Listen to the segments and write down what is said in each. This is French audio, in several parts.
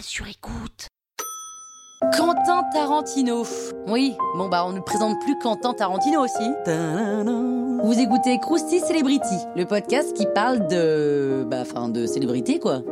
sur écoute. Quentin Tarantino. Oui, bon bah on ne présente plus Quentin Tarantino aussi. Vous écoutez Krusty Celebrity, le podcast qui parle de... Bah enfin de célébrité quoi.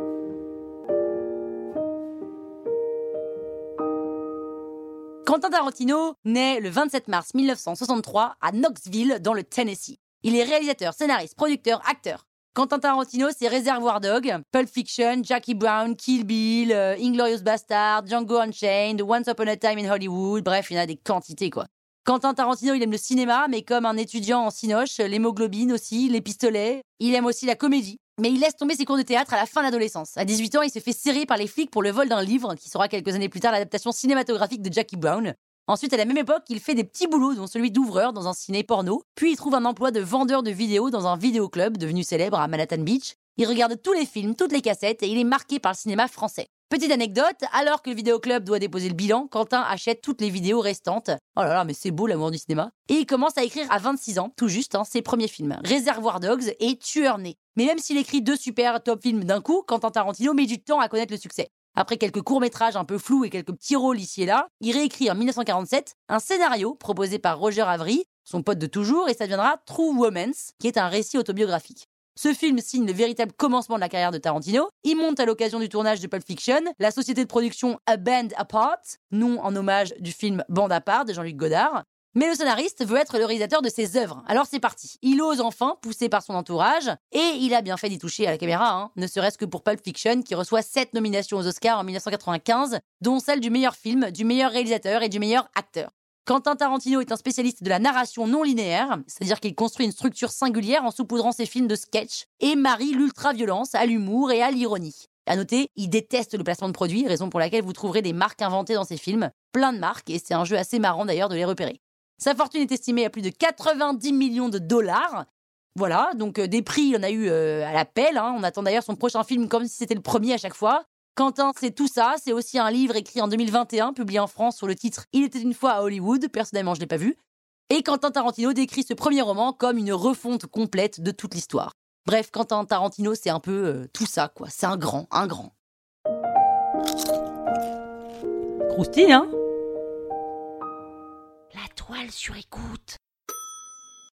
Quentin Tarantino naît le 27 mars 1963 à Knoxville dans le Tennessee. Il est réalisateur, scénariste, producteur, acteur. Quentin Tarantino, c'est Reservoir Dog, Pulp Fiction, Jackie Brown, Kill Bill, euh, Inglorious Bastard, Django Unchained, Once Upon a Time in Hollywood, bref, il y en a des quantités quoi. Quentin Tarantino, il aime le cinéma, mais comme un étudiant en cinoche, l'hémoglobine aussi, les pistolets. Il aime aussi la comédie. Mais il laisse tomber ses cours de théâtre à la fin de l'adolescence. À 18 ans, il se fait serrer par les flics pour le vol d'un livre, qui sera quelques années plus tard l'adaptation cinématographique de Jackie Brown. Ensuite, à la même époque, il fait des petits boulots, dont celui d'ouvreur dans un ciné porno. Puis il trouve un emploi de vendeur de vidéos dans un vidéoclub devenu célèbre à Manhattan Beach. Il regarde tous les films, toutes les cassettes et il est marqué par le cinéma français. Petite anecdote, alors que le vidéoclub doit déposer le bilan, Quentin achète toutes les vidéos restantes. Oh là là, mais c'est beau l'amour du cinéma. Et il commence à écrire à 26 ans, tout juste, hein, ses premiers films. Réservoir Dogs et Tueur Né. Mais même s'il écrit deux super top films d'un coup, Quentin Tarantino met du temps à connaître le succès. Après quelques courts-métrages un peu flous et quelques petits rôles ici et là, il réécrit en 1947 un scénario proposé par Roger Avery, son pote de toujours, et ça deviendra True Womance, qui est un récit autobiographique. Ce film signe le véritable commencement de la carrière de Tarantino. Il monte à l'occasion du tournage de Pulp Fiction la société de production A Band Apart, nom en hommage du film Bande à part de Jean-Luc Godard. Mais le scénariste veut être le réalisateur de ses œuvres. Alors c'est parti. Il ose enfin, poussé par son entourage, et il a bien fait d'y toucher à la caméra, hein. ne serait-ce que pour Pulp Fiction, qui reçoit 7 nominations aux Oscars en 1995, dont celle du meilleur film, du meilleur réalisateur et du meilleur acteur. Quentin Tarantino est un spécialiste de la narration non linéaire, c'est-à-dire qu'il construit une structure singulière en saupoudrant ses films de sketch et marie l'ultra-violence à l'humour et à l'ironie. À noter, il déteste le placement de produits, raison pour laquelle vous trouverez des marques inventées dans ses films, plein de marques, et c'est un jeu assez marrant d'ailleurs de les repérer. Sa fortune est estimée à plus de 90 millions de dollars. Voilà, donc euh, des prix, il en a eu euh, à l'appel. Hein. On attend d'ailleurs son prochain film comme si c'était le premier à chaque fois. Quentin, c'est tout ça. C'est aussi un livre écrit en 2021, publié en France sous le titre Il était une fois à Hollywood. Personnellement, je ne l'ai pas vu. Et Quentin Tarantino décrit ce premier roman comme une refonte complète de toute l'histoire. Bref, Quentin Tarantino, c'est un peu euh, tout ça, quoi. C'est un grand, un grand. Croustille, hein? Toile sur écoute.